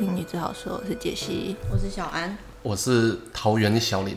听你只好说，我是杰西。我是小安，我是桃园小林，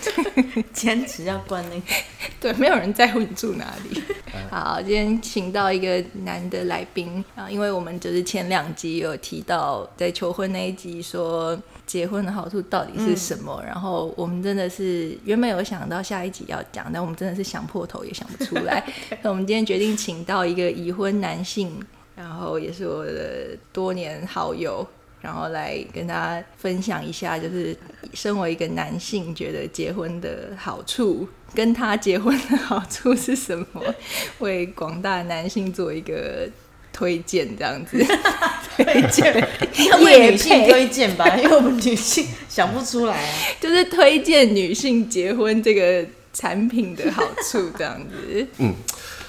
坚持要灌那个。对，没有人在乎你住哪里。好，今天请到一个男的来宾啊，因为我们就是前两集有提到，在求婚那一集说结婚的好处到底是什么，然后我们真的是原本有想到下一集要讲，但我们真的是想破头也想不出来。那我们今天决定请到一个已婚男性，然后也是我的多年好友。然后来跟大家分享一下，就是身为一个男性，觉得结婚的好处，跟他结婚的好处是什么？为广大男性做一个推荐，这样子 推荐，要为女性推荐吧，因为我们女性想不出来啊。就是推荐女性结婚这个产品的好处，这样子。嗯，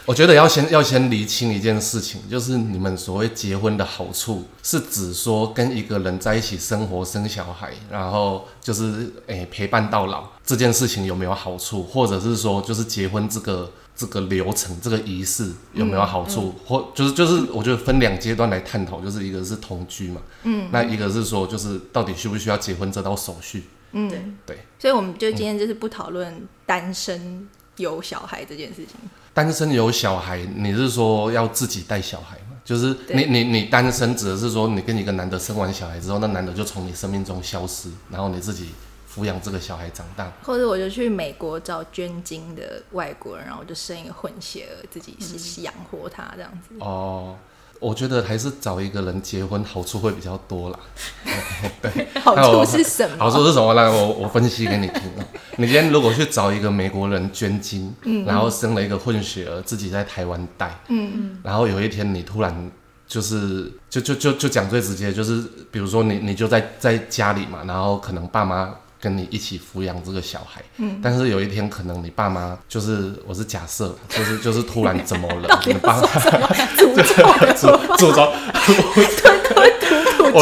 我觉得要先要先厘清一件事情，就是你们所谓结婚的好处，是指说跟一个人在一起生活、生小孩，然后就是诶、陪伴到老这件事情有没有好处，或者是说就是结婚这个这个流程、这个仪式有没有好处，或就是就是我觉得分两阶段来探讨，就是一个是同居嘛，嗯，那一个是说就是到底需不需要结婚这道手续，嗯，对对。所以我们就今天就是不讨论单身有小孩这件事情。单身有小孩，你是说要自己带小孩吗？就是你你你单身指的是说你跟一个男的生完小孩之后，那男的就从你生命中消失，然后你自己抚养这个小孩长大。或者我就去美国找捐精的外国人，然后我就生一个混血儿，自己是养活他这样子。哦，我觉得还是找一个人结婚好处会比较多啦。对好处是什么？好处是什么？来，我我分析给你听啊。你今天如果去找一个美国人捐精，然后生了一个混血儿，自己在台湾带，嗯嗯，然后有一天你突然就是就就就就讲最直接，就是比如说你你就在在家里嘛，然后可能爸妈跟你一起抚养这个小孩，嗯，但是有一天可能你爸妈就是我是假设，就是就是突然怎么了，你爸妈 诅咒？的诅诅咒，我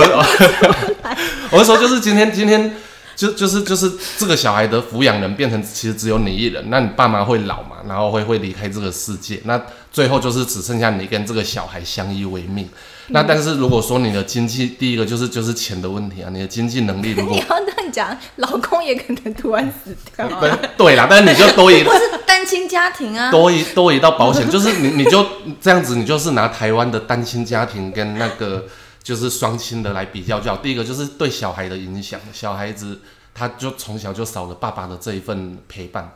我是说就是今天今天。就就是就是这个小孩的抚养人变成其实只有你一人，那你爸妈会老嘛，然后会会离开这个世界，那最后就是只剩下你跟这个小孩相依为命。那但是如果说你的经济，第一个就是就是钱的问题啊，你的经济能力如果 你要这样讲，老公也可能突然死掉。对对啦，但是你就多一 不是单亲家庭啊，多一多一道保险，就是你你就这样子，你就是拿台湾的单亲家庭跟那个就是双亲的来比较就好。第一个就是对小孩的影响，小孩子他就从小就少了爸爸的这一份陪伴，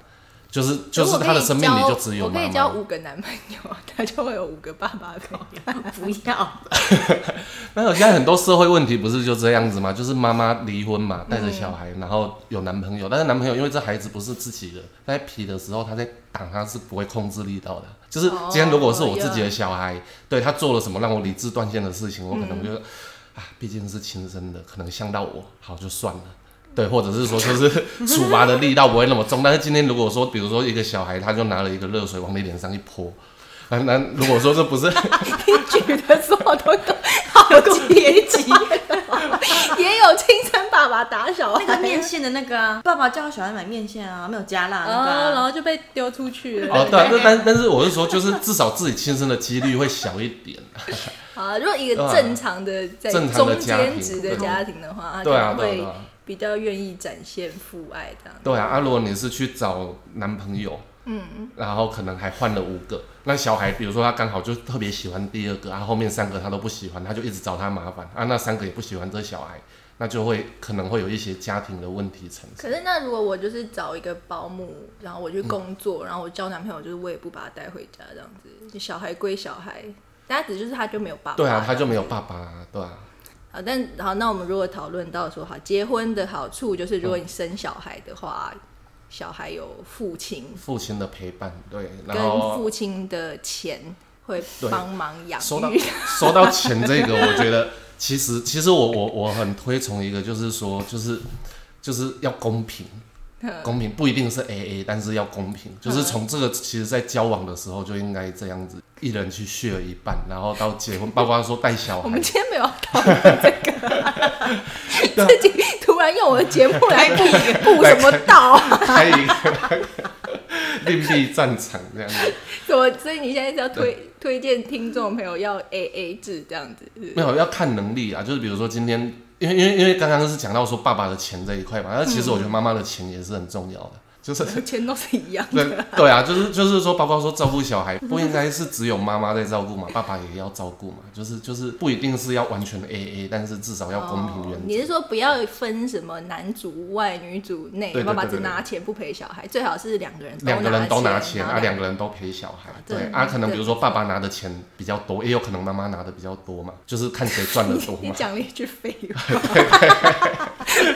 就是就是他的生命里就只有我可。以交五个男朋友，他就会有五个爸爸陪伴。不要。那有现在很多社会问题不是就这样子吗？就是妈妈离婚嘛，带着小孩，然后有男朋友，但是男朋友因为这孩子不是自己的，在皮的时候他在打他是不会控制力道的。就是哦今天如果是我自己的小孩，对他做了什么让我理智断线的事情，我可能就、啊，毕竟是亲生的，可能像到我，好就算了。对，或者是说，就是处罚的力道不会那么重。但是今天如果说，比如说一个小孩，他就拿了一个热水往你脸上一泼，那那如果说这不是你举的所有都都好阶级，也有亲生爸爸打小孩那个面线的那个啊，爸爸叫小孩买面线啊，没有加辣那个哦，然啊。后就被丢出去了。哦，对啊，但但但是我是说，就是至少自己亲生的几率会小一点。好，如果一个正常的在正常中的家庭间值的家庭的话，对啊，对啊。比较愿意展现父爱这样。对啊，啊，如果你是去找男朋友，嗯，然后可能还换了五个，那小孩比如说他刚好就特别喜欢第二个，啊，后面三个他都不喜欢，他就一直找他麻烦，啊，那三个也不喜欢这小孩，那就会可能会有一些家庭的问题产生。可是那如果我就是找一个保姆，然后我去工作，然后我交男朋友，就是我也不把他带回家这样子，就小孩归小孩，但他只就是他就没有爸爸。对啊，他就没有爸爸、啊，对啊，啊，但好，那我们如果讨论到说，好，结婚的好处就是，如果你生小孩的话，小孩有父亲。父亲的陪伴，对，然跟后父亲的钱会帮忙养说到育。说到钱这个，我觉得其实其实我我我很推崇一个，就是说就是就是要公平，公平不一定是 A A，但是要公平，就是从这个其实在交往的时候就应该这样子，一人去 share 一半，然后到结婚，包括说带小孩我们，今天没有要讨论这个，自己突然用我的节目来布布什么道啊？开一个另立战场这样子。什什么？所以你现在是要推推荐听众朋友要 A A 制这样子？是是没有要看能力啊，就是比如说今天，因为因为因为刚刚是讲到说爸爸的钱这一块嘛，那其实我觉得妈妈的钱也是很重要的，就是 钱都是一样对的。对啊，就是就是说，包括说照顾小孩，不应该是只有妈妈在照顾嘛，爸爸也要照顾嘛，就是就是不一定是要完全的 A A，但是至少要公平原哦则。你是说不要分什么男主外女主内，爸爸只拿钱不陪小孩，最好是两个人两个人都拿拿钱啊，两个人都陪小孩。对对啊，可能比如说爸爸拿的钱比较多，也有可能妈妈拿的比较多嘛，就是看谁赚的多嘛你嘛。讲了一句废话，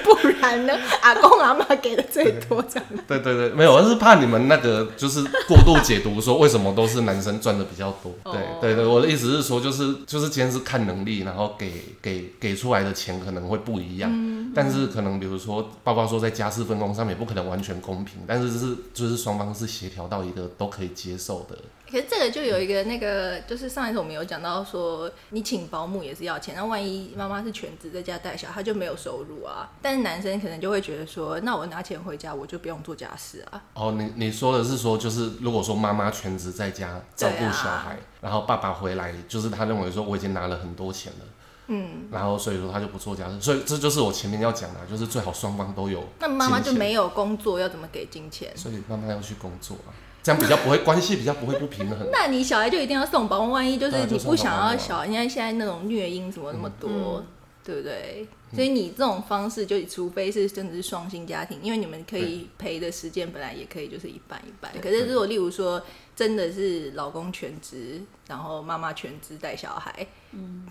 不然呢？阿公阿妈给的最多这样子。对对对，没有，我是怕你们那个就是过度解读，说为什么都是男生赚的比较多。对哦对对，我的意思是说，就是就是今天是看能力，然后给给给出来的钱可能会不一样。但是可能比如说，包括说在家事分工上面，不可能完全公平，但是是就是双方是协调到一个都可以接受的。可是这个就有一个那个，就是上一次我们有讲到说，你请保姆也是要钱，那万一妈妈是全职在家带小孩，他就没有收入啊。但是男生可能就会觉得说，那我拿钱回家，我就不用做家事啊。哦，你你说的是说，就是如果说妈妈全职在家照顾小孩，然后爸爸回来，就是他认为说我已经拿了很多钱了。嗯，然后所以说他就不做家事，所以这就是我前面要讲的，就是最好双方都有。那妈妈就没有工作，要怎么给金钱？所以妈妈要去工作啊，这样比较不会关系比较不会不平衡。那你小孩就一定要送保姆，万一就是你不想要小孩，因为现在那种虐婴什么那么多，嗯对不对？所以你这种方式，就除非是真的是双薪家庭，因为你们可以陪的时间本来也可以就是一半一半。可是如果例如说真的是老公全职，然后妈妈全职带小孩，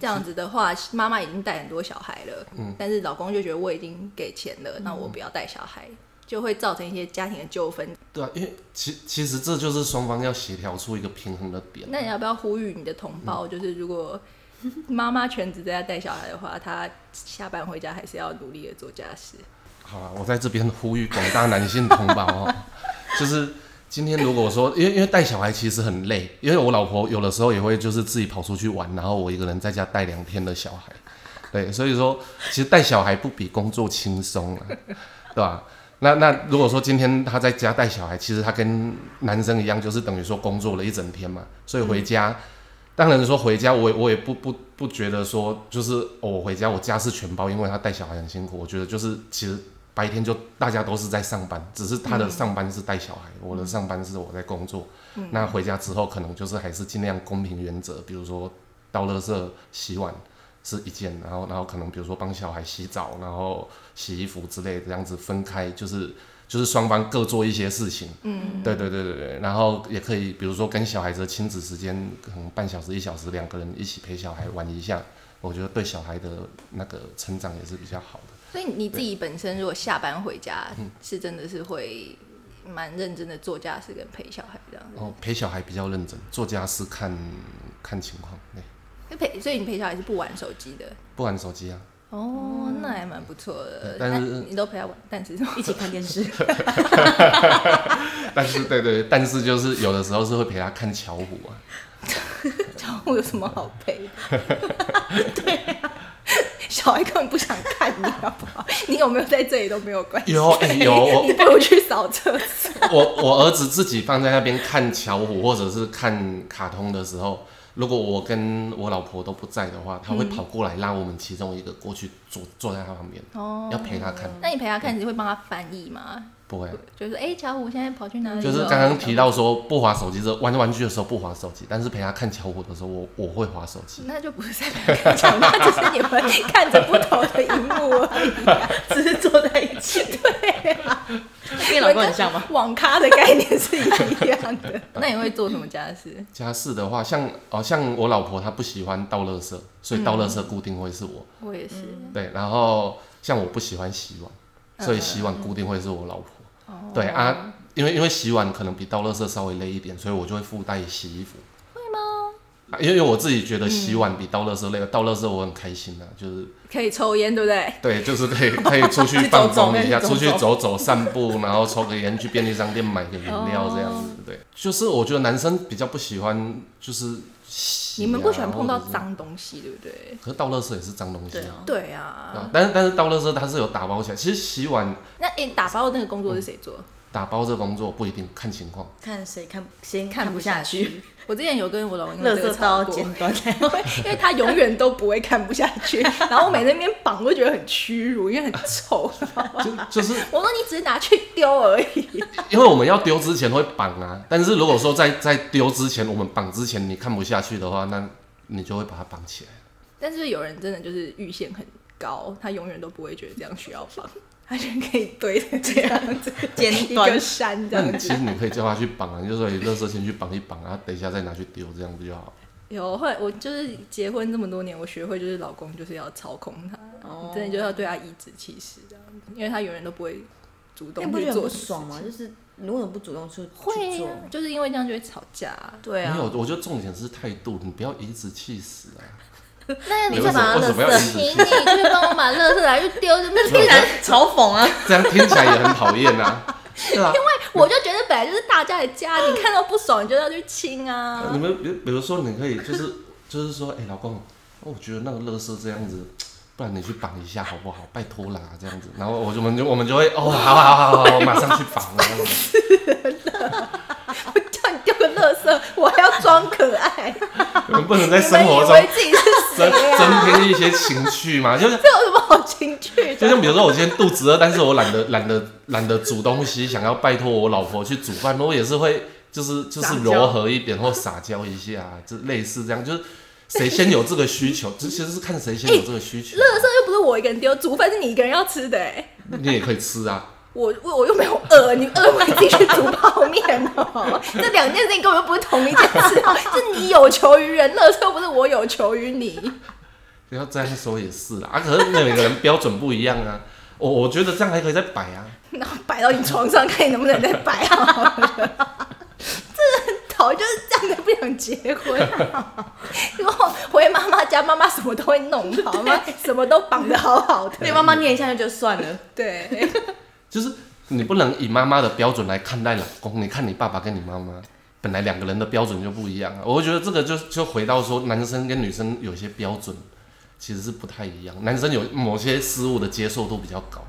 这样子的话，妈妈已经带很多小孩了，但是老公就觉得我已经给钱了，那我不要带小孩，就会造成一些家庭的纠纷。对啊，因为其其实这就是双方要协调出一个平衡的点。那你要不要呼吁你的同胞，就是如果妈妈全职在家带小孩的话，她下班回家还是要努力的做家事。好了，我在这边呼吁广大男性同胞哦，就是今天如果说，因为因为带小孩其实很累，因为我老婆有的时候也会就是自己跑出去玩，然后我一个人在家带两天的小孩，对，所以说其实带小孩不比工作轻松啊，对吧？那那如果说今天他在家带小孩，其实他跟男生一样，就是等于说工作了一整天嘛，所以回家，当然说回家我也我也不不不觉得说就是、我回家我家事全包，因为他带小孩很辛苦，我觉得就是其实白天就大家都是在上班，只是他的上班是带小孩，我的上班是我在工作。那回家之后可能就是还是尽量公平原则，比如说倒垃圾、洗碗是一件，然后然后可能比如说帮小孩洗澡，然后洗衣服之类的，这样子分开就是。就是双方各做一些事情，嗯，对对对对对，然后也可以，比如说跟小孩子的亲子时间，可能半小时一小时，两个人一起陪小孩玩一下，我觉得对小孩的那个成长也是比较好的。所以你自己本身如果下班回家，是真的是会蛮认真的做家事跟陪小孩这样。哦，陪小孩比较认真，做家事看看情况，对，那陪，所以你陪小孩是不玩手机的。不玩手机啊。哦，那还蛮不错的。但是你都陪他玩，但是一起看电视，但是对对，但是就是有的时候是会陪他看巧虎啊。巧虎有什么好陪的？对啊，小孩根本不想看你，好不好？你有没有在这里都没有关系。有哎、有我 你不如去扫厕所。我我儿子自己放在那边看巧虎或者是看卡通的时候，如果我跟我老婆都不在的话，他会跑过来拉我们其中一个过去坐坐在他旁边，哦要陪他看。那你陪他看，你会帮他翻译吗？不会，就是哎，巧虎现在跑去哪里？就是刚刚提到说不划手机，这玩玩具的时候不划手机，但是陪他看巧虎的时候，我我会划手机。那就不是在陪他看巧虎，那只是你们看着不同的荧幕而已啊。只是坐在一起。对啊，跟老公很像吗？网咖的概念是一样的。那你会做什么家事？家事的话，像哦像我老婆她不喜欢倒垃圾，所以倒垃圾固定会是我。我也是。对，然后像我不喜欢洗碗，所以洗碗固定会是我老婆。对啊，因为因为洗碗可能比倒垃圾稍微累一点，所以我就会附带洗衣服。会吗？因为因为我自己觉得洗碗比倒垃圾累，倒垃圾我很开心的、就是可以抽烟，对不对？对，就是可以 可以出去放松一下，走走出去走走散步，然后抽个烟，去便利商店买个饮料这样子。对，就是我觉得男生比较不喜欢就是你们不喜欢碰到脏东西，对不对？可是倒垃圾也是脏东西对啊。对啊啊。但是但是倒垃圾它是有打包起来，其实洗碗那诶，打包的那个工作是谁做？打包这工作不一定看情况。看谁看先看不下去。我之前有跟我老公这个 因为他永远都不会看不下去，然后我每次在那边绑，我就觉得很屈辱，因为很臭。就就是 我说你只是拿去丢而已，因为我们要丢之前会绑啊，但是如果说在在丢之前，我们绑之前你看不下去的话，那你就会把它绑起来。但是有人真的就是预线很高，他永远都不会觉得这样需要绑，他就可以堆成 这样子，尖一端个山这样你其实你可以叫他去绑啊，你就说你垃圾先去绑一绑啊，等一下再拿去丢，这样不就好？有后来我就是结婚这么多年，我学会就是老公就是要操控他，真的就要对他颐指气使这样子，因为他永远都不会主动那不觉得不去做什么爽吗？就是你为什么不主动去会啊？，就是因为这样就会吵架啊、对啊没，有，我觉得重点是态度，你不要颐指气使啊。那你为什么为什么要颐指请你？去帮我把垃圾来去丢，这边没有然嘲讽啊，这样听起来也很讨厌啊，因为？我就觉得本来就是大家的家，你看到不爽你就要去亲啊。你们比比如说，你可以就是就是说，哎、老公，我觉得那个垃圾这样子，不然你去绑一下好不好？拜托啦，这样子，然后我就我们就我们就会哦，好好好好好，马上去绑了。我叫你丢个垃圾，我还要装可爱，我们不能在生活中增啊？增添一些情趣嘛？就是这有什么好情趣？就像比如说，我今天肚子饿，但是我懒得懒得懒得煮东西，想要拜托我老婆去煮饭，我也是会就是就是柔和一点或撒娇一下，就类似这样，就是谁先有这个需求，这其实是看谁先有这个需求，垃圾又不是我一个人丢，煮饭是你一个人要吃的哎、你也可以吃啊。我我我又没有饿，你饿我自己去煮泡面哦。这两件事情根本就不是同一件事哦，是你有求于人，垃圾又不是我有求于你。不要这样说也是啦，啊，可是每个人标准不一样啊。我我觉得这样还可以再摆啊，然后摆到你床上，看你能不能再摆好了。这很讨厌，就是这样才不想结婚、啊。然后回妈妈家，妈妈什么都会弄好，妈妈什么都绑得好好的。被妈妈念一下就算了。对，就是你不能以妈妈的标准来看待老公，你看你爸爸跟你妈妈。本来两个人的标准就不一样啊，我会觉得这个就就回到说，男生跟女生有些标准其实是不太一样，男生有某些事物的接受度比较高，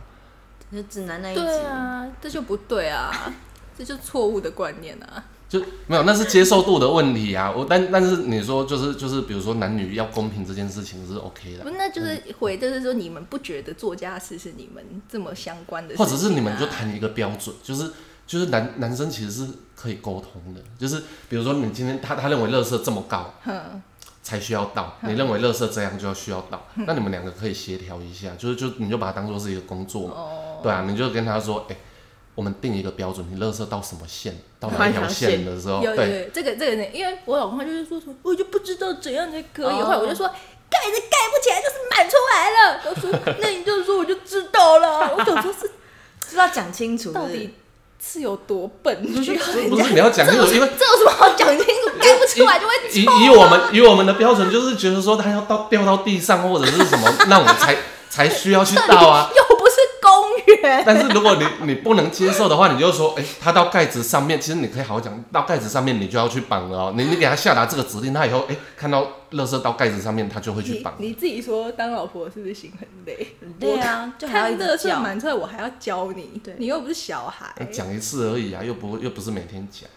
就指南那一集，对啊，这就不对啊，这就错误的观念啊。就没有那是接受度的问题啊。我但但是你说就是就是比如说男女要公平这件事情是 OK 的。不，，那就是回，就是说你们不觉得做家事是你们这么相关的事或者是你们就谈一个标准，就是就是男男生其实是可以沟通的，就是比如说你今天他他认为垃圾这么高哼，才需要倒，你认为垃圾这样就要需要倒，那你们两个可以协调一下，就是就你就把它当做是一个工作嘛，哦，对啊，你就跟他说，哎、我们定一个标准，你垃圾到什么线，到哪一条线？线的时候，有有对，有这个这个呢，因为我老公他就是说什么，我就不知道怎样才可以，哦。后来我就说盖子盖不起来就是满出来了，他说那你就说我就知道了，我想说是就是要讲清楚，到底是有多笨，需要这不是你要讲清楚，因为这有什么好讲清楚？盖不出来就会以以我们以我们的标准，就是觉得说他要到掉到地上或者是什么，那我们才才需要去倒啊。又但是如果你你不能接受的话，你就说，哎、他到盖子上面，其实你可以好好讲，到盖子上面你就要去绑了哦。你你给他下达这个指令，他以后哎、看到垃圾到盖子上面，他就会去绑。你自己说当老婆是不是心很累？对啊，就还要一看乐色，满出来，我还要教你，对你又不是小孩。讲一次而已啊，又不又不是每天讲。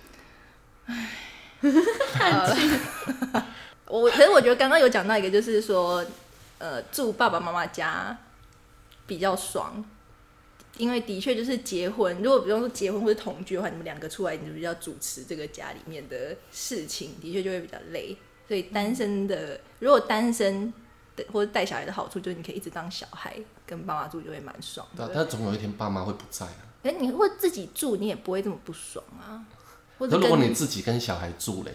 我可是我觉得刚刚有讲到一个，就是说，呃，住爸爸妈妈家比较爽，因为的确就是结婚，如果比方说结婚或者同居的话，你们两个出来，你就比较主持这个家里面的事情，的确就会比较累。所以单身的，如果单身的或者带小孩的好处，就是你可以一直当小孩，跟爸妈住就会蛮爽的。但总有一天爸妈会不在啊。可是你会自己住，你也不会这么不爽啊。或者如果你自己跟小孩住嘞，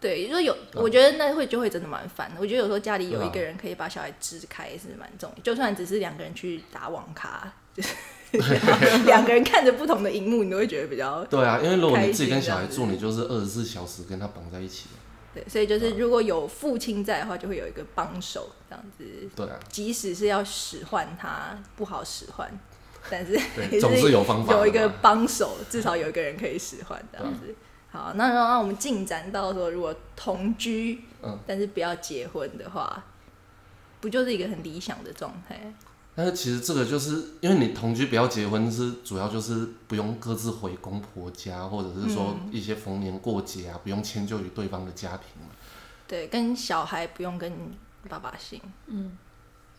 对，如果有，我觉得那会就会真的蛮烦的。我觉得有时候家里有一个人可以把小孩支开是蛮重要，就算只是两个人去打网咖，就是 两个人看着不同的荧幕，你都会觉得比较 对啊，因为如果你自己跟小孩住，你就是二十四小时跟他绑在一起。对。所以就是如果有父亲在的话，就会有一个帮手这样子，对啊，即使是要使唤他不好使唤，但是 总是有方法。有一个帮手，至少有一个人可以使唤这样子。好，那然后我们进展到说，如果同居，嗯但是不要结婚的话，不就是一个很理想的状态？但是其实这个就是因为你同居不要结婚，是主要就是不用各自回公婆家，或者是说一些逢年过节啊，不用迁就于对方的家庭嘛。对，跟小孩不用跟爸爸姓，嗯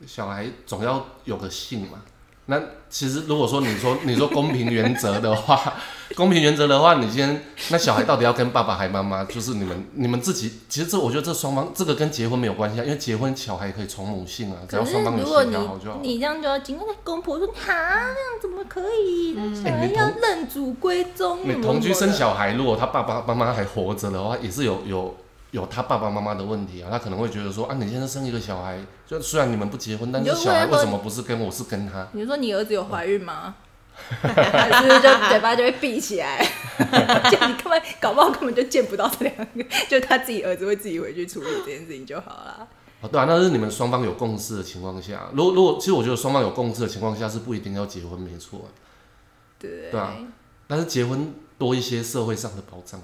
小孩总要有个姓嘛。那其实如果说你说 你说公平原则的话，公平原则的话，你今天那小孩到底要跟爸爸还妈妈？就是你们你们自己，其实这我觉得这双方这个跟结婚没有关系啊，因为结婚小孩可以从母性啊，只要双方有协调好就好。你这样就要经过那公婆说哈，这样怎么可以？小孩要认祖归宗。你同居生小孩，如果他爸爸妈妈还活着的话，也是有有有他爸爸妈妈的问题啊。他可能会觉得说啊，你现在生一个小孩，就虽然你们不结婚，但是你小孩为什么不是跟我是跟他？你说你儿子有怀孕吗？就是就嘴巴就会闭起来？这样你根本搞不好根本就见不到这两个，就他自己儿子会自己回去处理这件事情就好了。哦，对啊，那是你们双方有共识的情况下。如果如果，其实我觉得双方有共识的情况下是不一定要结婚，没错对？对啊但是结婚多一些社会上的保障，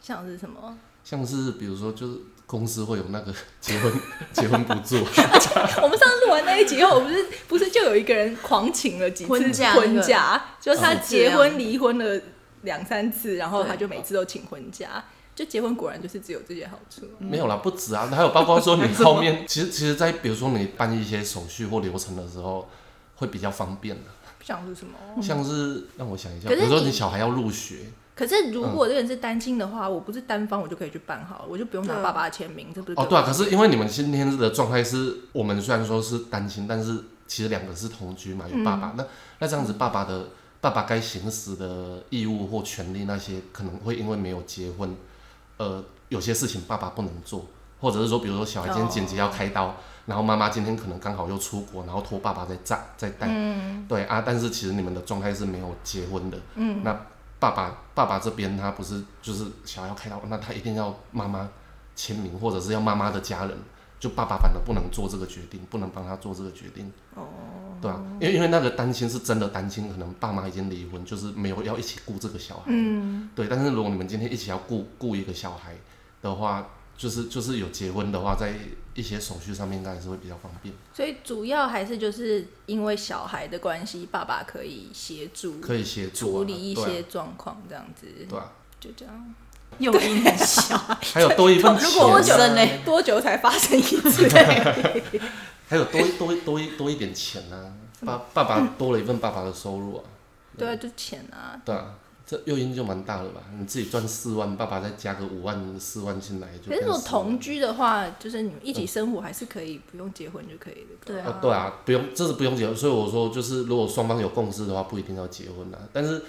像是什么？像是比如说就是公司会有那个 结婚结婚补助，我们上次录完那一集后，我不是不是就有一个人狂请了几次婚假婚假，就是他哦结婚离婚了两三次，然后他就每次都请婚假。就结婚果然就是只有这些好处。没有啦，不止啊，还有包括说你 后面，其实其实，在比如说你办一些手续或流程的时候，会比较方便的。像是什么？像是让我想一下，比如说你你小孩要入学，可是如果这个人是单亲的话，我不是单方，我就可以去办好了，我就不用拿爸爸的签名，这不是哦，对啊，可是因为你们今天的状态是，我们虽然说是单亲，但是其实两个是同居嘛，有爸爸，那那这样子爸爸的爸爸该行使的义务或权利那些，可能会因为没有结婚，呃，有些事情爸爸不能做，或者是说，比如说小孩今天紧急要开刀，然后妈妈今天可能刚好又出国，然后托爸爸在在在带，对啊，但是其实你们的状态是没有结婚的，嗯，那爸爸爸爸这边他不是就是小孩要开刀，那他一定要妈妈签名，或者是要妈妈的家人，就爸爸反而不能做这个决定，不能帮他做这个决定，哦，对啊，因为因为那个担心是真的担心，可能爸妈已经离婚，就是没有要一起顾这个小孩，嗯，对，但是如果你们今天一起要顾顾一个小孩的话，就是就是有结婚的话，在一些手续上面应该还是会比较方便，所以主要还是就是因为小孩的关系，爸爸可以协助可以协助、啊、处理一些状况，这样子，对啊，就这样。诱因很小，还有多一份如果多久呢，多久才发生一次？还有多多多一多一点钱啊，爸爸爸多了一份爸爸的收入啊，对啊，就钱啊。对啊，这诱因就蛮大了吧？你自己赚四万，爸爸再加个五万四万进来，就可是如果变10万同居的话，就是你们一起生活还是可以不用结婚就可以的。对啊，，啊对啊，不用，这是不用结婚，所以我说就是如果双方有共识的话，不一定要结婚啊。但是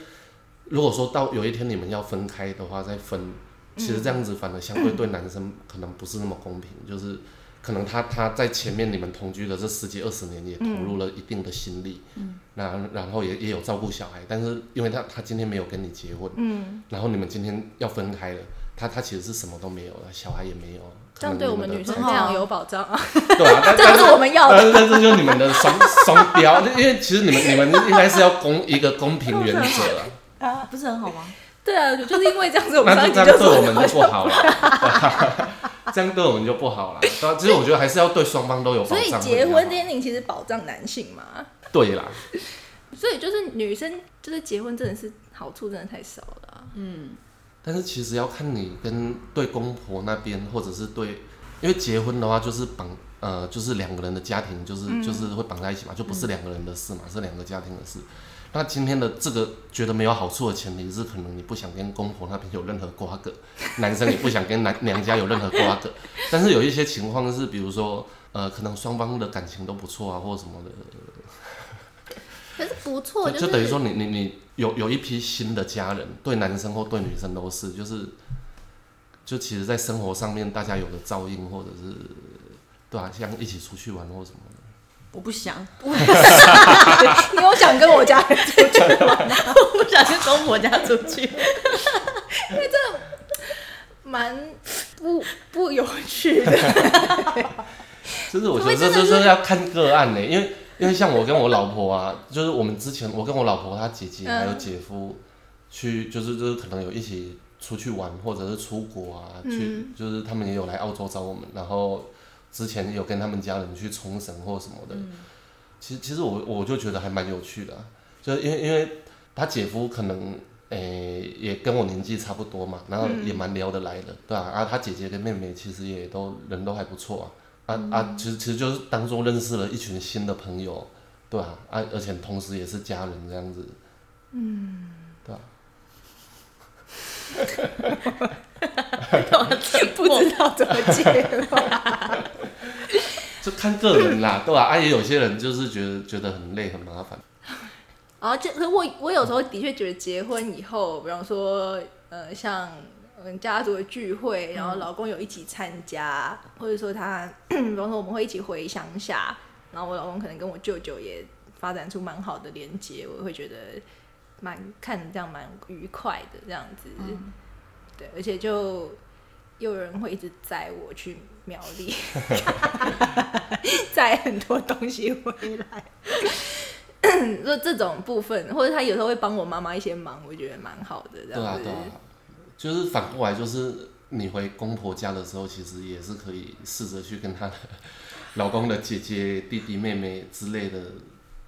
如果说到有一天你们要分开的话，再分，其实这样子反而相对对男生可能不是那么公平，就是可能他他在前面你们同居的这十几二十年也投入了一定的心力，嗯，那然后也也有照顾小孩，但是因为他他今天没有跟你结婚，嗯，然后你们今天要分开了。他他其实是什么都没有了，小孩也没有，这样对我们女生很好啊非常有保障啊，对啊，但这就是我们要的。但是但是就是你们的双双标，因为其实你们你们应该是要公一个公平原则啊，不是很好吗？对啊，就是因为这样子，我们那上一集就 这样对我们就不好了，这样对我们就不好了。其实我觉得还是要对双方都有保所障。以结婚这会比较好件事情其实保障男性嘛，对啦，所以就是女生就是结婚真的是好处真的太少了。啊、但是其实要看你跟对公婆那边，或者是对，因为结婚的话就是绑呃，就是两个人的家庭，就是、就是会绑在一起嘛，就不是两个人的事嘛，是两个家庭的事。那今天的这个觉得没有好处的前提是，可能你不想跟公婆那边有任何瓜葛，男生也不想跟男 娘家有任何瓜葛。但是有一些情况是，比如说呃，可能双方的感情都不错啊，或者什么的，可是不错，就是就等于说你你你有有一批新的家人，对男生或对女生都是，就是就其实，在生活上面大家有个照应，或者是对啊，像一起出去玩或什么的。我不想，你有想跟我家人出去玩吗？我不想去公婆家出去。蛮不不有趣的。就是我觉得这就是要看个案呢、因为因为像我跟我老婆啊，就是我们之前我跟我老婆她姐姐嗯还有姐夫去，就是就是可能有一起出去玩或者是出国啊，去就是他们也有来澳洲找我们，然后之前有跟他们家人去冲绳或什么的。其实其实我我就觉得还蛮有趣的啊、就因为因为他姐夫可能诶、也跟我年纪差不多嘛，然后也蛮聊得来的，对啊，啊他姐姐跟妹妹其实也都人都还不错啊，啊、啊其实其实就是当中认识了一群新的朋友，对啊，啊而且同时也是家人这样子，嗯，对啊，不知道怎么接话。就看个人啦，对吧、啊？也有些人就是觉得觉得很累很麻烦，啊，这可我我有时候的确觉得结婚以后，比方说呃，像嗯家族的聚会，然后老公有一起参加，或者说他，比方说我们会一起回乡下，然后我老公可能跟我舅舅也发展出蛮好的连接，我会觉得蛮看着这样蛮愉快的这样子，对，而且就又有人会一直载我去苗栗，载很多东西回来。就 这种部分，或者他有时候会帮我妈妈一些忙，我觉得蛮好的。这对啊样子，对啊，就是反过来就是你回公婆家的时候，其实也是可以试着去跟她的老公的姐姐、弟弟、妹妹之类的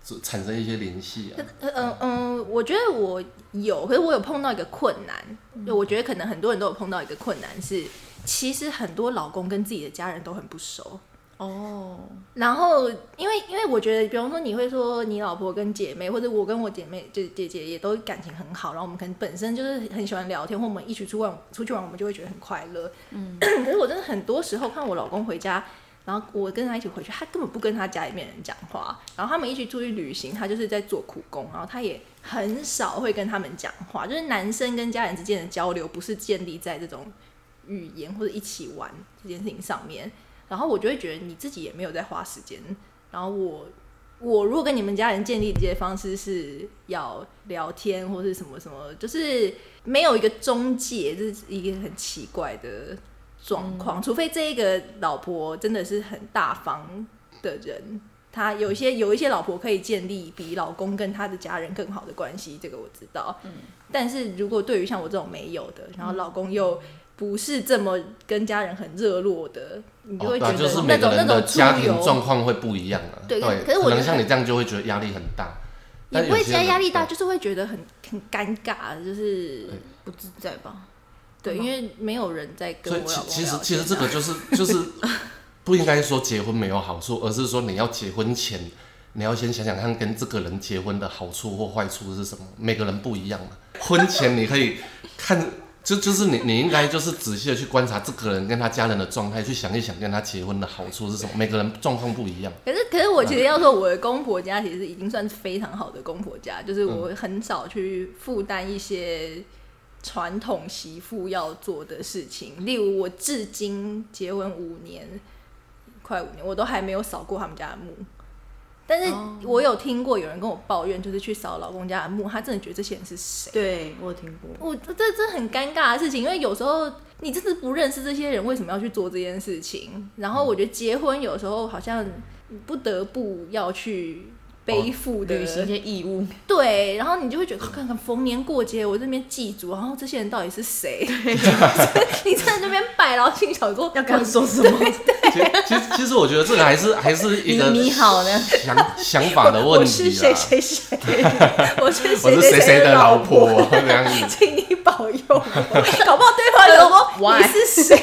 就产生一些联系啊。呃嗯嗯，我觉得我有，可是我有碰到一个困难，就我觉得可能很多人都有碰到一个困难是，其实很多老公跟自己的家人都很不熟。哦，然后，因为因为我觉得，比方说你会说你老婆跟姐妹，或者我跟我姐妹，就是姐姐也都感情很好，然后我们可能本身就是很喜欢聊天，或我们一起出玩出去玩，我们就会觉得很快乐。嗯，可是我真的很多时候看我老公回家，然后我跟他一起回去，他根本不跟他家里面人讲话，然后他们一起出去旅行，他就是在做苦工，然后他也很少会跟他们讲话，就是男生跟家人之间的交流不是建立在这种语言或者一起玩这件事情上面。然后我就会觉得你自己也没有在花时间。然后我我如果跟你们家人建立这些方式是要聊天或是什么什么，就是没有一个中介，这是一个很奇怪的状况。除非这一个老婆真的是很大方的人，她有一些有一些老婆可以建立比老公跟他的家人更好的关系，这个我知道。但是如果对于像我这种没有的，然后老公又不是这么跟家人很热络的，你就会觉得就是那每个人的种那种家庭，状况会不一样啊。对对，可是我觉得能像你这样就会觉得压力很大，也不会觉得但有些人压力大，就是会觉得很很尴尬，就是不自在吧？对，因为没有人在跟所以我老公其其实其实这个就是就是 不应该说结婚没有好处，而是说你要结婚前，你要先想想看跟这个人结婚的好处或坏处是什么，每个人不一样嘛。婚前你可以看，就就是你你应该就是仔细的去观察这个人跟他家人的状态，去想一想跟他结婚的好处是什么。每个人状况不一样。可是，可是我其实要说，我的公婆家其实已经算是非常好的公婆家，就是我很少去负担一些传统媳妇要做的事情，例如我至今结婚五年，快五年，我都还没有扫过他们家的墓。但是哦我有听过有人跟我抱怨，就是去扫老公家的墓，他真的觉得这些人是谁？对我有听过，我这这很尴尬的事情，因为有时候你真是不认识这些人，为什么要去做这件事情？然后我觉得结婚有时候好像不得不要去背负的、履行一些义务，对，然后你就会觉得，看看逢年过节我这边祭祖，然后这些人到底是谁？你在那边拜，然后心想说要跟他说什么？其实其实其实我觉得这个还是还是 一个你你好呢想想法的问题我是谁。谁 谁，我是谁谁谁的老老婆这样子。请你保佑我。搞不好对方有说 Why？你是谁？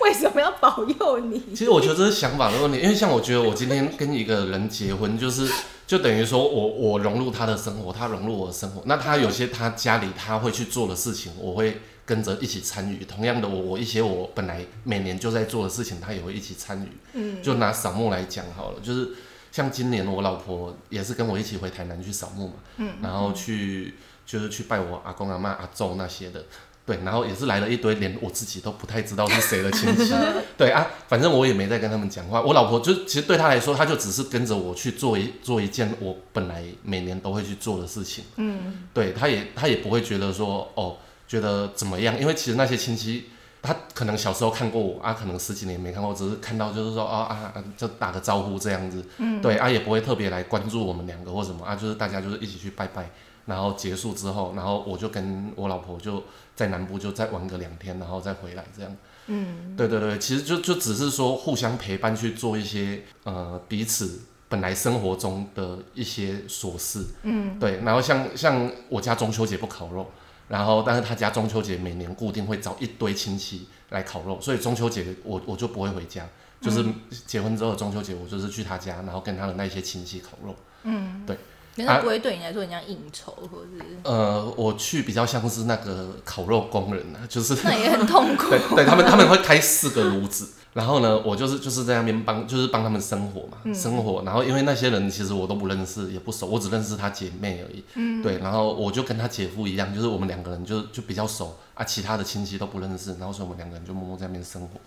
为什么要保佑你？其实我觉得这是想法的问题，因为像我觉得我今天跟一个人结婚，就是就等于说我我融入他的生活，他融入我的生活。那他有些他家里他会去做的事情，我会跟着一起参与。同样的，我我一些我本来每年就在做的事情，他也会一起参与。嗯，就拿扫墓来讲好了，就是像今年我老婆也是跟我一起回台南去扫墓嘛，嗯，然后去就是去拜我阿公阿妈阿祖那些的。对，然后也是来了一堆连我自己都不太知道是谁的亲戚，对啊，反正我也没在跟他们讲话。我老婆就其实对她来说，她就只是跟着我去做一做一件我本来每年都会去做的事情。嗯，对，她也她也不会觉得说哦，觉得怎么样，因为其实那些亲戚。他可能小时候看过我啊，可能十几年没看过，只是看到就是说哦啊啊，就打个招呼这样子，嗯，对啊，也不会特别来关注我们两个或什么啊，就是大家就是一起去拜拜，然后结束之后，然后我就跟我老婆就在南部就再玩个两天，然后再回来这样。嗯，对对对，其实就就只是说互相陪伴去做一些呃彼此本来生活中的一些琐事，嗯，对，然后像像我家中秋节不烤肉，然后但是他家中秋节每年固定会找一堆亲戚来烤肉，所以中秋节我我就不会回家，就是结婚之后的中秋节我就是去他家，然后跟他的那些亲戚烤肉，嗯，对。可是不会对你来说很像应酬，或者是呃，我去比较像是那个烤肉工人啊，就是那也很痛苦。对，对他们他们会开四个炉子，然后呢，我就是就是在那边帮，就是帮他们生活嘛，生活。然后因为那些人其实我都不认识，也不熟，我只认识他姐妹而已。嗯，对，然后我就跟他姐夫一样，就是我们两个人就就比较熟啊，其他的亲戚都不认识，然后所以我们两个人就默默在那边生活。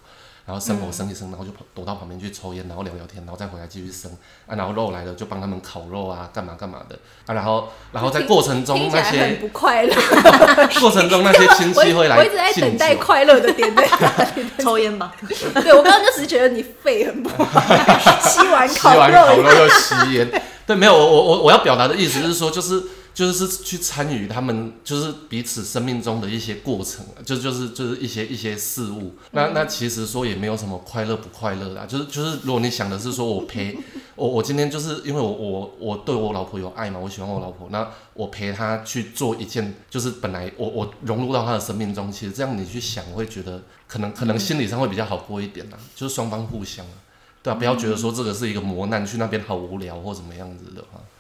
然后生火生一生，然后就躲到旁边去抽烟，然后聊聊天，然后再回来继续生啊。然后肉来了就帮他们烤肉啊，干嘛干嘛的啊。然后，然后在过程中那些不快乐，过程中那些亲戚会来，我一直在等待快乐的点在 抽烟吧。对我刚刚就只是觉得你肺很不好，吸完烤肉又吸烟。对，没有我我我我要表达的意思是说，就是。就是去参与他们，就是彼此生命中的一些过程，就就是就是一些一些事物。那那其实说也没有什么快乐不快乐的，就是就是如果你想的是说我陪 我我今天就是因为我我我对我老婆有爱嘛，我喜欢我老婆，那我陪她去做一件，就是本来我我融入到她的生命中，其实这样你去想会觉得可能可能心理上会比较好过一点啦，就是双方互相，对啊，不要觉得说这个是一个磨难，去那边好无聊或怎么样子的话，对。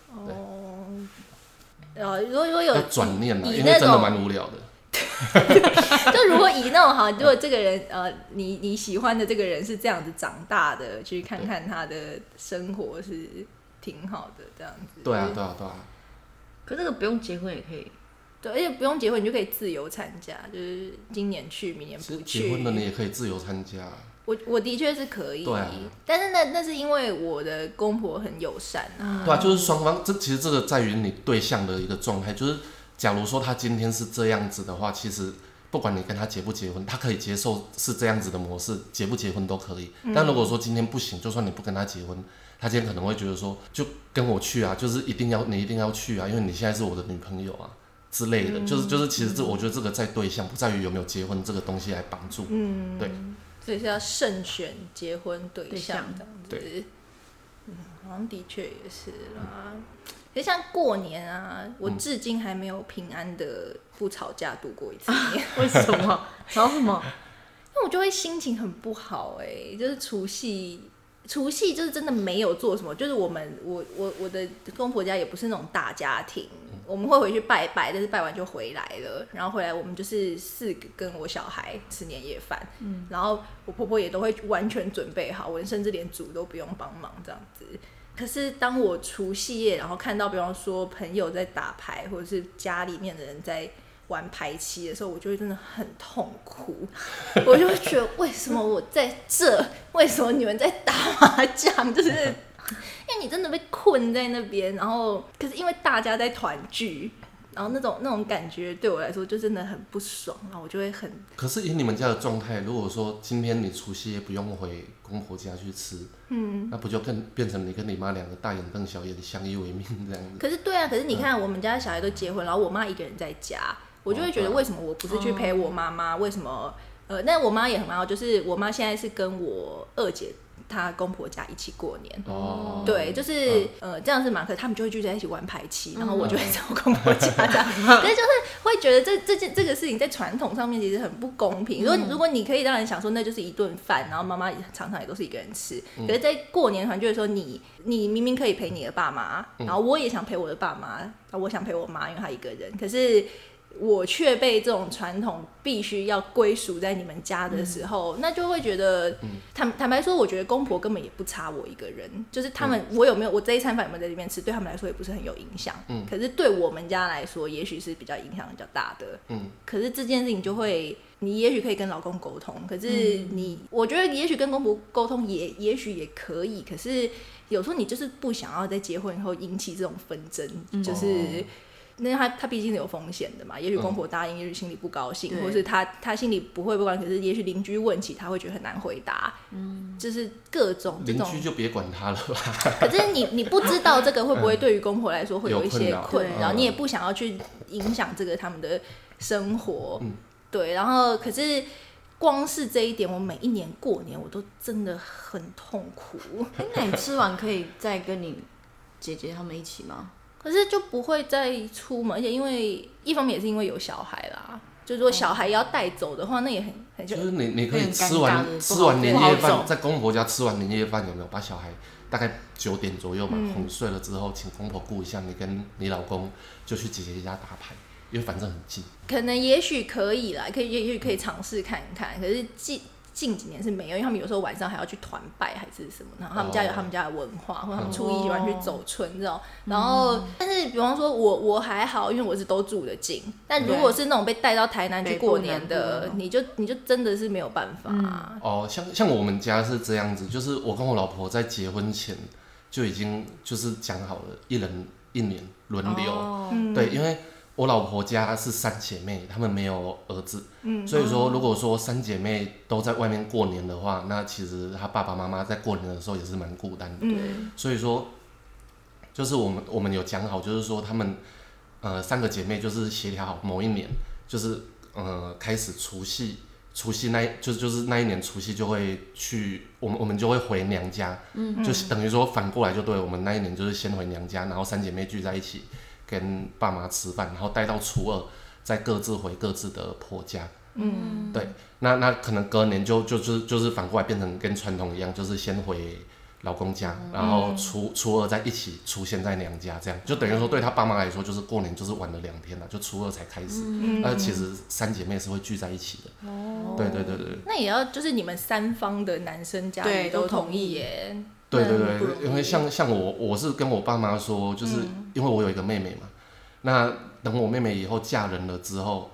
呃，如果如果有转念了，因为真的蛮无聊的。就如果以那种哈，如果这个人呃，你你喜欢的这个人是这样子长大的，去看看他的生活是挺好的，这样子。对啊，对啊，对啊。可这个不用结婚也可以，对，而且不用结婚你就可以自由参加，就是今年去，明年不去。结婚了你也可以自由参加。我我的确是可以，对，但是那那是因为我的公婆很友善啊。对啊，就是双方，这其实这个在于你对象的一个状态。就是假如说他今天是这样子的话，其实不管你跟他结不结婚，他可以接受是这样子的模式，结不结婚都可以。但如果说今天不行，就算你不跟他结婚，他今天可能会觉得说，就跟我去啊，就是一定要你一定要去啊，因为你现在是我的女朋友啊之类的。就是就是，其实这我觉得这个在对象不在于有没有结婚这个东西来帮助，嗯，对。所以是要慎选结婚对象这样子，嗯，好像的确也是啦。其实像过年啊，我至今还没有平安的不吵架度过一次年。为什么？吵什么？因为我就会心情很不好哎，就是除夕。除夕就是真的没有做什么，就是我们我我我的公婆家也不是那种大家庭，我们会回去拜拜，但是拜完就回来了。然后回来我们就是四个跟我小孩吃年夜饭，嗯，然后我婆婆也都会完全准备好，我甚至连煮都不用帮忙这样子。可是当我除夕夜，然后看到比方说朋友在打牌，或者是家里面的人在。玩牌期的时候，我就会真的很痛苦，我就会觉得为什么我在这？为什么你们在打麻将？就是 因为你真的被困在那边，然后可是因为大家在团聚，然后那种那种感觉对我来说就真的很不爽，然后我就会很。可是以你们家的状态，如果说今天你除夕夜不用回公婆家去吃，嗯，那不就更变成你跟你妈两个大眼瞪小眼相依为命这样子？可是对啊，可是你看我们家小孩都结婚，然后我妈一个人在家。我就会觉得，为什么我不是去陪我妈妈？为什么？呃，那我妈也很好，就是我妈现在是跟我二姐她公婆家一起过年。哦，对，就是呃，这样是蛮可，他们就会聚在一起玩牌七，然后我就会在我公婆家这样。所以就是会觉得这这件这个事情在传统上面其实很不公平。如果如果你可以让人想说那就是一顿饭，然后妈妈常常也都是一个人吃。可是，在过年团聚的时候，你你明明可以陪你的爸妈，然后我也想陪我的爸妈，我想陪我妈，因为她一个人，可是。我却被这种传统必须要归属在你们家的时候，那就会觉得，坦坦白说，我觉得公婆根本也不差我一个人，就是他们我有没有我这一餐饭有没有在这边吃，对他们来说也不是很有影响。嗯，可是对我们家来说，也许是比较影响比较大的。嗯，可是这件事情就会，你也许可以跟老公沟通，可是你，我觉得也许跟公婆沟通也也许也可以，可是有时候你就是不想要在结婚以后引起这种纷争，就是。那他他毕竟是有风险的嘛，也许公婆答应，也许心里不高兴，或者是他他心里不会不管，可是也许邻居问起，他会觉得很难回答，嗯，就是各种邻居就别管他了吧。可是你你不知道这个会不会对于公婆来说会有一些困扰，你也不想要去影响这个他们的生活，嗯。对，然后可是光是这一点，我每一年过年我都真的很痛苦。哎那你吃完可以再跟你姐姐他们一起吗？可是就不会再出门，而且因为一方面也是因为有小孩啦，就是说小孩要带走的话，那也很很就就是你你可以吃完吃完年夜饭，在公婆家吃完年夜饭有没有把小孩大概九点左右嘛嗯哄睡了之后，请公婆顾一下，你跟你老公就去姐姐家打牌，因为反正很近。可能也许可以啦，可以也许可以尝试看看。可是近近几年是没有，因为他们有时候晚上还要去团拜还是什么，然后他们家有哦他们家的文化，或者他们嗯初一喜欢去走村这种。然后，但是比方说我我还好，因为我是都住的近。但如果是那种被带到台南去过年的你就你就真的是没有办法、哦，像像我们家是这样子，就是我跟我老婆在结婚前就已经就是讲好了，一人一年轮流。对，因为我老婆家是三姐妹，她们没有儿子，嗯所以说如果说三姐妹都在外面过年的话，那其实她爸爸妈妈在过年的时候也是蛮孤单的。嗯。所以说，就是我们我们有讲好，就是说她们呃三个姐妹就是协调好某一年，就是呃开始除夕。除夕那一就是就是那一年除夕就会去，我们我们就会回娘家，嗯，就是等于说反过来就对，我们那一年就是先回娘家，然后三姐妹聚在一起，跟爸妈吃饭，然后待到初二，再各自回各自的婆家。嗯，对，那那可能隔年就就就是就是反过来变成跟传统一样，就是先回老公家，然后初初二再一起出现在娘家，这样就等于说对他爸妈来说，就是过年就是晚了两天了，就初二才开始。嗯那其实三姐妹是会聚在一起的。哦对对对对那也要就是你们三方的男生家里都同意耶。对对对，因为像像我我是跟我爸妈说，就是因为我有一个妹妹嘛，那等我妹妹以后嫁人了之后。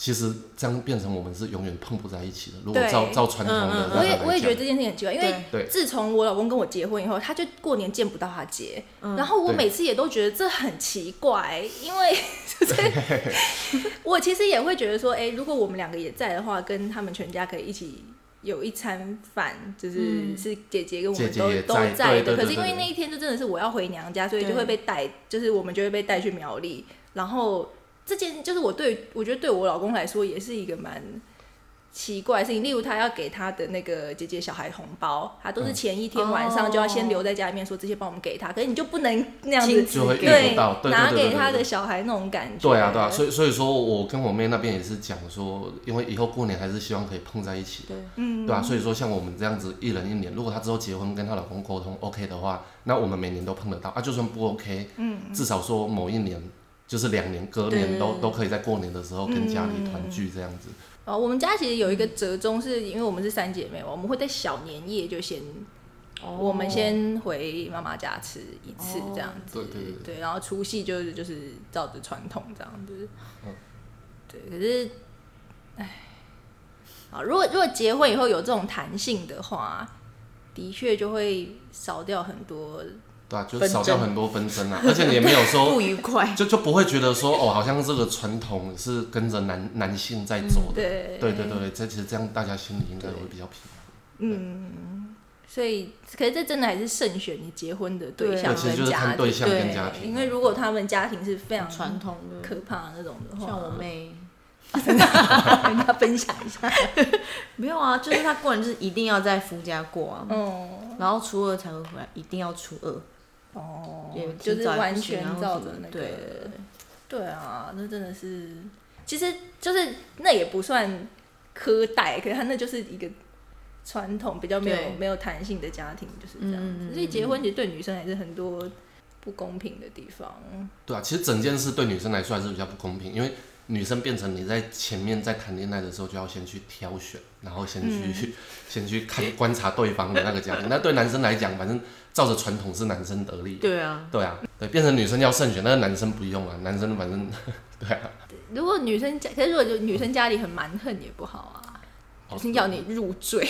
其实这样变成我们是永远碰不在一起的。如果照照传统的我也我也觉得讲这件事情很奇怪，因为自从我老公跟我结婚以后，他就过年见不到他姐，嗯然后我每次也都觉得这很奇怪，因为 就是我其实也会觉得说，哎、如果我们两个也在的话，跟他们全家可以一起。有一餐饭，就是、嗯是姐姐跟我们都都也在在的。可是因为那一天就真的是我要回娘家，所以就会被带，就是我们就会被带去苗栗。然后这件就是我对我觉得对我老公来说也是一个蛮奇怪的事情，例如他要给他的那个姐姐小孩红包，他都是前一天晚上就要先留在家里面说这些帮我们给他，可是你就不能那样子就会遇不到，对对拿给他的小孩那种感觉。对啊，对啊，所以所以说我跟我妹那边也是讲说，因为以后过年还是希望可以碰在一起，对，嗯，对啊，所以说像我们这样子一人一年，如果她之后结婚跟她老公沟通 OK 的话，那我们每年都碰得到啊，就算不 OK，嗯，至少说某一年就是两年隔年都都可以在过年的时候跟家里团聚这样子。哦，我们家其实有一个折中，是因为我们是三姐妹嘛，我们会在小年夜就先，哦。我们先回妈妈家吃一次这样子，对对对然后除夕就是就是照着传统这样子，嗯。对，可是，唉，啊，如果如果结婚以后有这种弹性的话，的确就会少掉很多，对啊，就纷少掉很多纷争啊，而且你也没有 说不愉快。就就不会觉得说哦，好像这个传统是跟着男男性在走的。对对对对，这其实这样大家心里应该会比较平衡。嗯，所以，可是这真的还是慎选你结婚的对对象对，其实就是跟家庭，看对象跟家庭。因为如果他们家庭是非常传统的，可怕的那种的话，像我妹，跟他分享一下。没有啊，就是他过年就是一定要在夫家过啊，嗯然后初二才会回来，一定要初二，哦也，就是完全照着那个。对对啊，那真的是，其实就是那也不算苛待，可是他那就是一个传统比较没有没有弹性的家庭就是这样子。所以结婚其实对女生还是很多不公平的地方。对啊，其实整件事对女生来说还是比较不公平，因为女生变成你在前面在谈恋爱的时候就要先去挑选，然后先去、先去看观察对方的那个家庭。那对男生来讲，反正照着传统是男生得利。对啊，对啊，对，变成女生要慎选，但是男生不用啊，男生反正 对啊，如果女生家，可是如果就女生家里很蛮横也不好啊，哦就是要你入赘。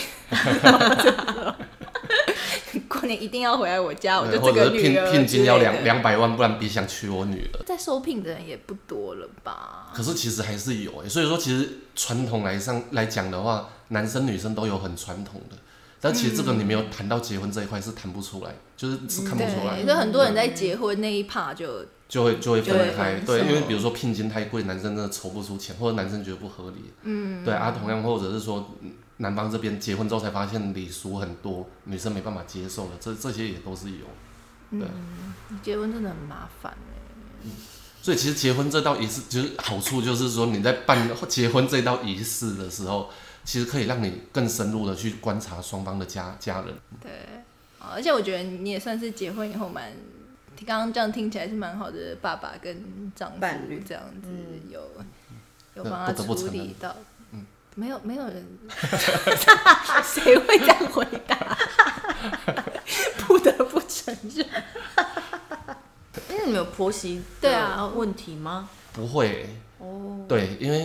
过年一定要回来我家，我就这或者是聘个女儿聘金要两两百万，不然别想娶我女儿。在受聘的人也不多了吧？可是其实还是有诶，所以说其实传统来上来讲的话，男生女生都有很传统的，但其实这个你没有谈到结婚这一块是谈不出来，就是是看不出来对，。所以很多人在结婚那一趴就就会就会分开，对，因为比如说聘金太贵，男生真的筹不出钱，或者男生觉得不合理，嗯，对啊，同样或者是说嗯男方这边结婚之后才发现礼俗很多，女生没办法接受的，这这些也都是有，对，结婚真的很麻烦哎、所以其实结婚这道仪式，就是好处就是说你在办结婚这道仪式的时候，其实可以让你更深入的去观察双方的家家人，对，啊而且我觉得你也算是结婚以后蛮，刚刚这样听起来是蛮好的爸爸跟丈夫伴侣。这样子，有有那帮他不得不处理到，没有没有人，谁会这样回答？不得不承认，因为你们有婆媳对啊问题吗？不会欸、哦，对，因为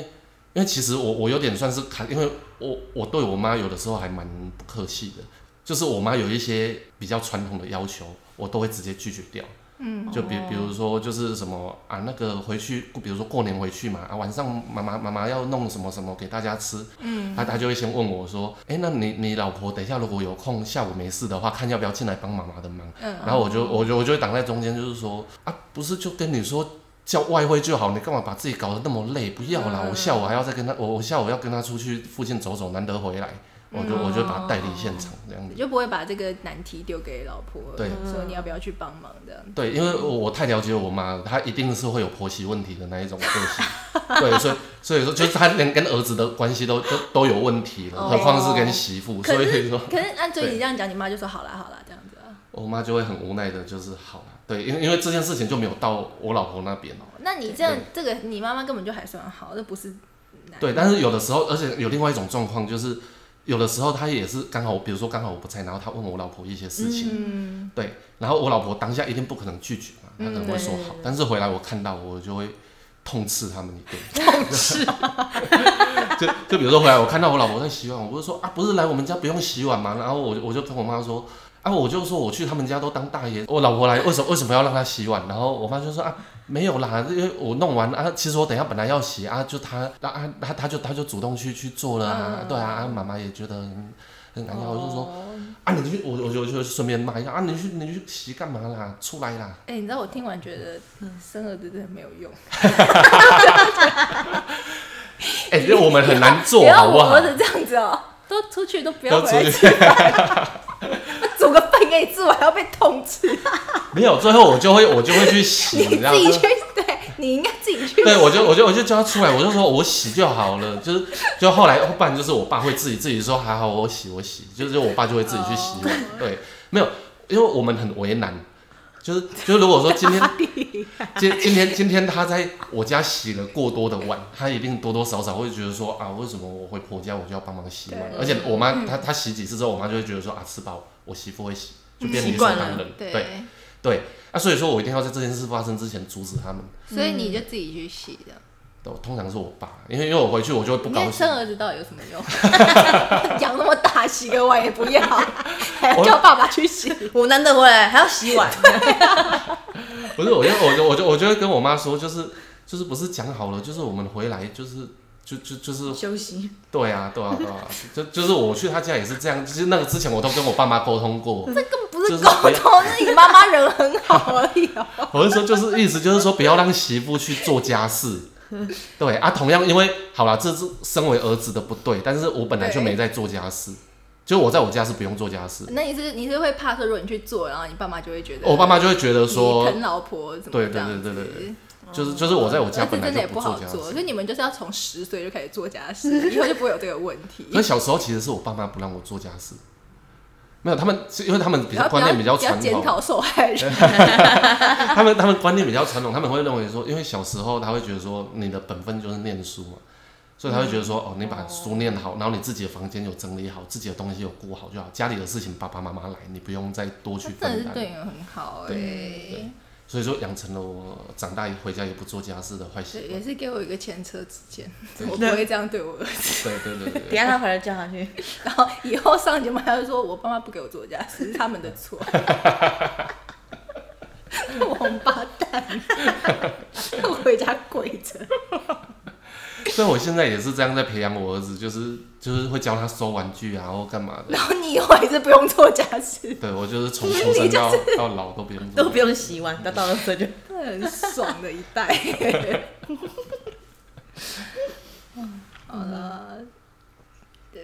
因为其实我我有点算是看，因为我我对我妈有的时候还蛮不客气的，就是我妈有一些比较传统的要求，我都会直接拒绝掉。嗯，就比比如说就是什么啊，那个回去，比如说过年回去嘛，啊晚上妈妈妈妈要弄什么什么给大家吃，嗯，他他就会先问我说，哎、那你你老婆等一下如果有空，下午没事的话，看要不要进来帮妈妈的忙，嗯，然后我就我就我就会挡在中间，就是说啊，不是就跟你说叫外汇就好，你干嘛把自己搞得那么累？不要啦，嗯。我下午还要再跟他，我我下午要跟他出去附近走走，难得回来，我就我就把他带离现场这样子。你就不会把这个难题丢给老婆，对说你要不要去帮忙这样。对，因为我我太了解我妈，她一定是会有婆媳问题的那一种个性。对，所以所以说就是她连跟儿子的关系都都都有问题了，哦何况是跟媳妇。所以说，可是按 所以你这样讲，你妈就说好啦好啦这样子啊。我妈就会很无奈的，就是好了。对，因为因为这件事情就没有到我老婆那边。那你这样这个你妈妈根本就还算好，这不是对，但是有的时候，而且有另外一种状况，就是有的时候他也是刚好，比如说刚好我不在，然后他问我老婆一些事情，嗯，对，然后我老婆当下一定不可能拒绝嘛，她可能会说好，嗯但是回来我看到我就会痛斥他们一顿，痛斥，就就比如说回来我看到我老婆在洗碗，我不是说啊，不是来我们家不用洗碗嘛？然后我就我就跟我妈说。啊，我就说我去他们家都当大爷，我老婆来为什么为什么要让她洗碗？然后我妈就说啊，没有啦，因为我弄完啊，其实我等一下本来要洗啊，就她啊啊她她就她就主动去去做了啊，嗯对啊，啊妈妈也觉得很很难要，我就说哦啊，你去，我我就就顺便骂一下啊，你去你去洗干嘛啦？出来啦！哎、你知道我听完觉得生儿子真的没有用，哎、因为我们很难做，好不好我儿？子这样子哦、都出去都不要回去，给你吃，我还要被痛斥。没有，最后我就会我就会去洗，你？自己去，对你应该自己去。对，我就我就我就叫他出来，我就说我洗就好了，就是就后来不然就是我爸会自己自己说还好我洗我洗，就是我爸就会自己去洗碗，对，没有，因为我们很为难，就是就是如果说今天 今今天今天他在我家洗了过多的碗，他一定多多少少会觉得说啊，为什么我回婆家我就要帮忙洗碗？而且我妈她她洗几次之后，我妈就会觉得说啊，吃饱我媳妇会洗，就变理所习惯了当然，对，对对，啊，所以说我一定要在这件事发生之前阻止他们。所以你就自己去洗的。都通常是我爸，因为因为我回去我就会不你高兴生。儿子到底有什么用？养那么大，洗个碗也不要，还要叫爸爸去洗。我难得回来还要洗碗，不是，我就我就我就我就会跟我妈说，就是就是不是讲好了，就是我们回来就是就就就是休息。对啊对啊对啊，就就是我去他家也是这样，其实那个之前我都跟我爸妈沟通过，这根本不是沟通，是你妈妈人很好而已哦。我是说就是意思就是说不要让媳妇去做家事。对啊，同样因为好了，这是身为儿子的不对，但是我本来就没在做家事，就我在我家是不用做家事，那你是你是会怕说，如果你去做，然后你爸妈就会觉得我爸妈就会觉得说疼老婆怎么对对这样子对对对对就是就是我在我家本来真的也就不好做，家事。所。以你们就是要从十岁就开始做家事，以后就不会有这个问题。可是小时候其实是我爸妈不让我做家事，没有他们是因为他们比较观念比较传统，检讨受害人，他们他们观念比较传统，他们会认为说，因为小时候他会觉得说你的本分就是念书嘛，所以他会觉得说，哦，你把书念好，然后你自己的房间有整理好，自己的东西有顾好就好，家里的事情爸爸妈妈来，你不用再多去真的分担。是对你们很好哎、对所以说养成了我长大回家也不做家事的坏习，惯。也是给我一个前车之鉴，我不会这样对我儿子。对对对对等。下他回来叫他去。然后以后上节目他就说我爸妈不给我做家事，是他们的错。王八蛋，我回家跪着。所以我现在也是这样在培养我儿子，就是就是会教他收玩具啊，或干嘛的。然后你以后还是不用做家事，对我就是从 出生到到老都不用做，都不用洗碗，到到了这就很爽的一代。嗯，好了。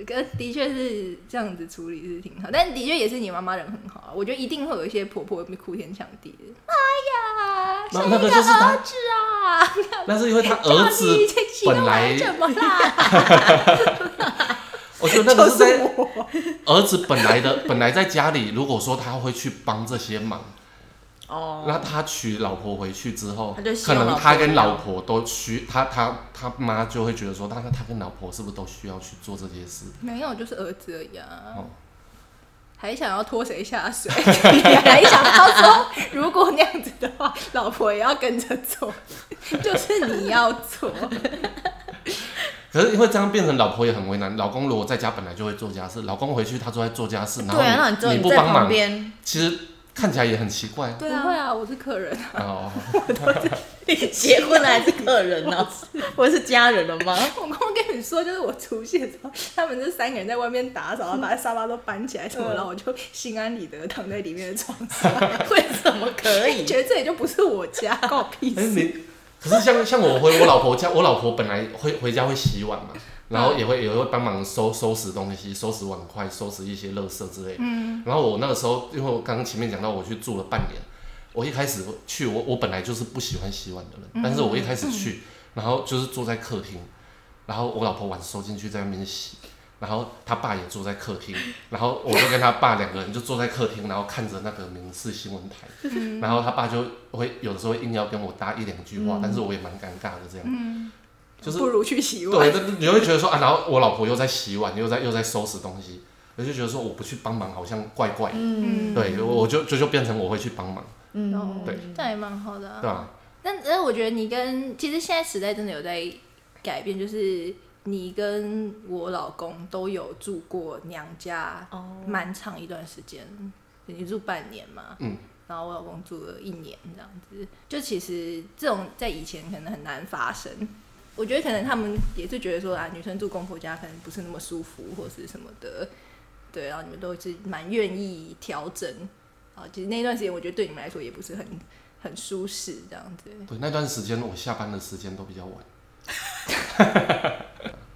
跟的确是这样子处理是挺好，但的确也是你妈妈人很好啊。我觉得一定会有一些婆婆哭天抢地的。哎呀，那那个就是他儿子啊，那是因为他儿子本来怎么啦？我觉得那个是在 儿子本来的本来在家里，如果说他会去帮这些忙。哦，那他娶老婆回去之后，可能他跟老婆都需他他他妈就会觉得说，那他跟老婆是不是都需要去做这些事？没有，就是儿子而已啊。哦还想要拖谁下水？还想要说，如果那样子的话，老婆也要跟着做，就是你要做。可是因为这样变成老婆也很为难，老公如果在家本来就会做家事，老公回去他都在做家事，然后对啊，那你不帮忙，其实看起来也很奇怪。对啊，不会啊，我是客人啊。哦，你结婚了还是客人呢？我是家人了吗？我刚刚跟你说，就是我出现的时候，他们这三个人在外面打扫，然后把 沙发都搬起来什么，然后我就心安理得躺在里面的床上，为什么可以？觉得这里就不是我家，关我屁哎、事。你可是像像我回我老婆家，我老婆本来会回家会洗碗嘛，然后也会也会帮忙收收拾东西，收拾碗筷，收拾一些垃圾之类的。嗯，然后我那个时候，因为我刚刚前面讲到我去住了半年，我一开始去，我我本来就是不喜欢洗碗的人，但是我一开始去，然后就是坐在客厅，然后我老婆碗收进去在那边洗。然后他爸也坐在客厅，然后我就跟他爸两个人就坐在客厅，然后看着那个民视新闻台，然后他爸就会有的时候硬要跟我搭一两句话，但是我也蛮尴尬的这样，就是不如去洗碗。对，但你会觉得说啊，然后我老婆又在洗碗，又在又在收拾东西，我就觉得说我不去帮忙好像怪怪的，嗯，对，我我就就就变成我会去帮忙，嗯对，这样也蛮好的啊。对吧？但但我觉得你跟其实现在时代真的有在改变，就是你跟我老公都有住过娘家，哦蛮长一段时间，你住半年嘛，嗯，然后我老公住了一年这样子，就其实这种在以前可能很难发生。我觉得可能他们也是觉得说啊，女生住公婆家可能不是那么舒服或是什么的，对，然后你们都是蛮愿意调整。啊，其实那段时间我觉得对你们来说也不是很很舒适这样子。对，那段时间我下班的时间都比较晚，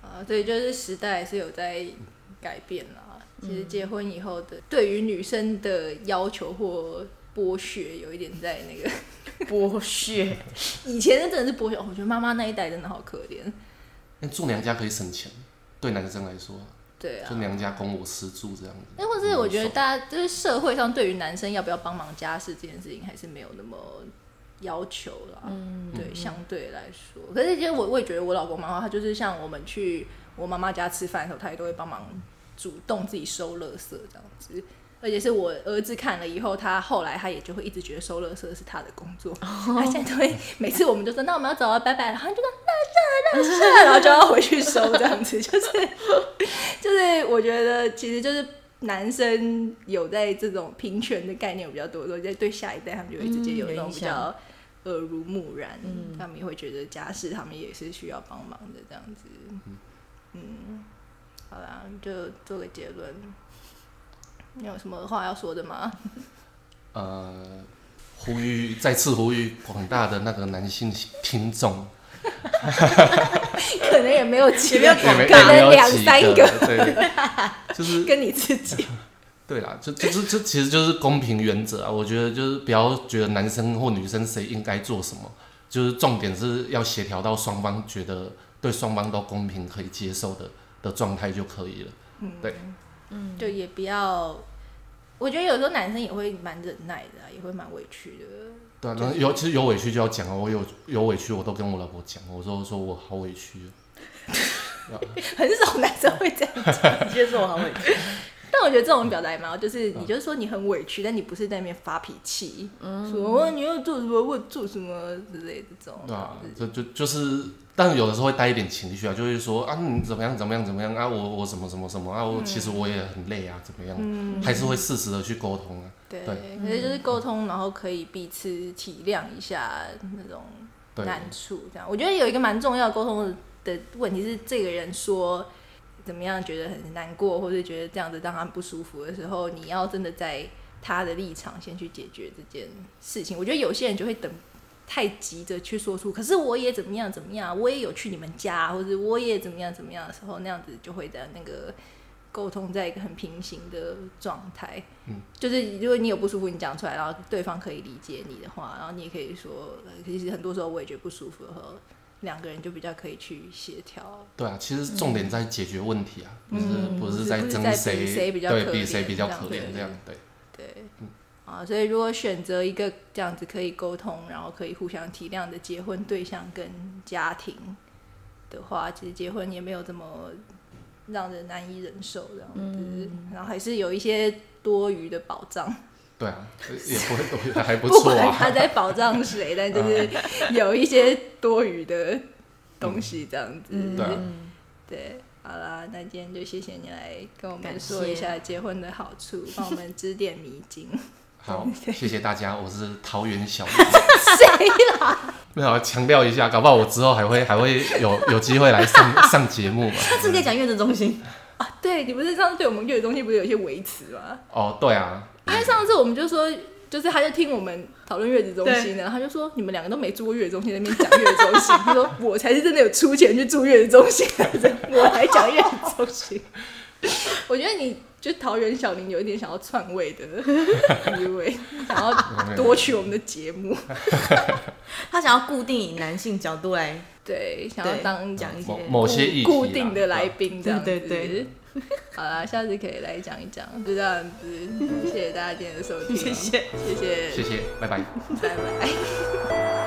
啊，对，就是时代是有在改变啦。其实结婚以后的对于女生的要求或剥削，有一点在那个 剥削，以前那真的是剥削。哦我觉得妈妈那一代真的好可怜。因为住娘家可以省钱，对男生来说，对啊就，娘家供我吃住这样子。那或是我觉得大家就是社会上对于男生要不要帮忙家事这件事情，还是没有那么要求啦。嗯，对，相对来说，可是其实我我也觉得我老公蛮好，他就是像我们去我妈妈家吃饭的时候，他也都会帮忙主动自己收垃圾这样子。而且是我儿子看了以后，他后来他也就会一直觉得收垃圾是他的工作。他现在都会每次我们就说那我们要走了，拜拜，然后他就说垃圾垃圾，然后就要回去收这样子，就是 就是我觉得其实就是男生有在这种平权的概念比较多的时候，在对下一代他们就会直接有那种比较耳濡目染，他们也会觉得家事他们也是需要帮忙的这样子。嗯，好啦，就做个结论。你有什么话要说的吗？呃，呼吁再次呼吁广大的那个男性听众，可能也没有几个，可能两三几个，对，就是 跟你自己。对啦，就就就就其实就是公平原则啊。我觉得就是不要觉得男生或女生谁应该做什么，就是重点是要协调到双方觉得对双方都公平可以接受的的状态就可以了。嗯对，就也不要，我觉得有时候男生也会蛮忍耐的、啊，也会蛮委屈的。对啊，那有其实有委屈就要讲啊，我有有委屈我都跟我老婆讲，我说说我好委屈哦，很少男生会这样讲，你接受我好委屈。但我觉得这种表达也蛮好，就是你就是说你很委屈，但你不是在那边发脾气，说哦你又做什么我做什么之类的这种。对啊，就就就是，但是有的时候会带一点情绪啊，就会说啊你怎么样怎么样怎么样啊，我我什么什么什么啊，我其实我也很累啊，怎么样，还是会适时的去沟通啊。对，对。可是就是沟通，然后可以彼此体谅一下那种对，难处，这样。我觉得有一个蛮重要的沟通的的问题是，这个人说怎么样觉得很难过，或者觉得这样子让他不舒服的时候，你要真的在他的立场先去解决这件事情。我觉得有些人就会等太急着去说出，可是我也怎么样怎么样，我也有去你们家，或者我也怎么样怎么样的时候，那样子就会在那个沟通在一个很平行的状态。嗯，就是如果你有不舒服，你讲出来，然后对方可以理解你的话，然后你也可以说，呃其实很多时候我也觉得不舒服的时候，两个人就比较可以去协调。对啊，其实重点在解决问题啊，不是嗯不是在争不是在比谁谁比较比谁比较可怜这样，对。对，啊，所以如果选择一个这样子可以沟通，然后可以互相体谅的结婚对象跟家庭的话，其实结婚也没有这么让人难以忍受这样子，然后还是有一些多余的保障，对啊，也不会，我觉得还不不错管他啊。在保障谁，但就是有一些多余的东西这样子，嗯对啊对，好啦，那今天就谢谢你来跟我们感说一下结婚的好处，帮我们指点迷津。好，谢谢大家，我是桃园小林。谁啦？没有强调一下，搞不好我之后还会还会有有机会来上上节目嘛。他是不是讲月子中心？啊，对你不是上次对我们月子中心不是有一些维持吗？哦，对啊，因为上次我们就说，就是他就听我们讨论月子中心呢，他就说你们两个都没住过月子中心，在那边讲月子中心。他说我才是真的有出钱去住月子中心的人，我还讲月子中心。我觉得你就桃园小林有一点想要篡位的意味，想要夺取我们的节目，他想要固定以男性角度来，对，想要对当讲一些某某些固定的来宾这样子。对对对 好啦，下次可以来讲一讲，就这样子。谢谢大家今天的收听哦，谢谢。谢谢，谢谢，拜拜。拜拜。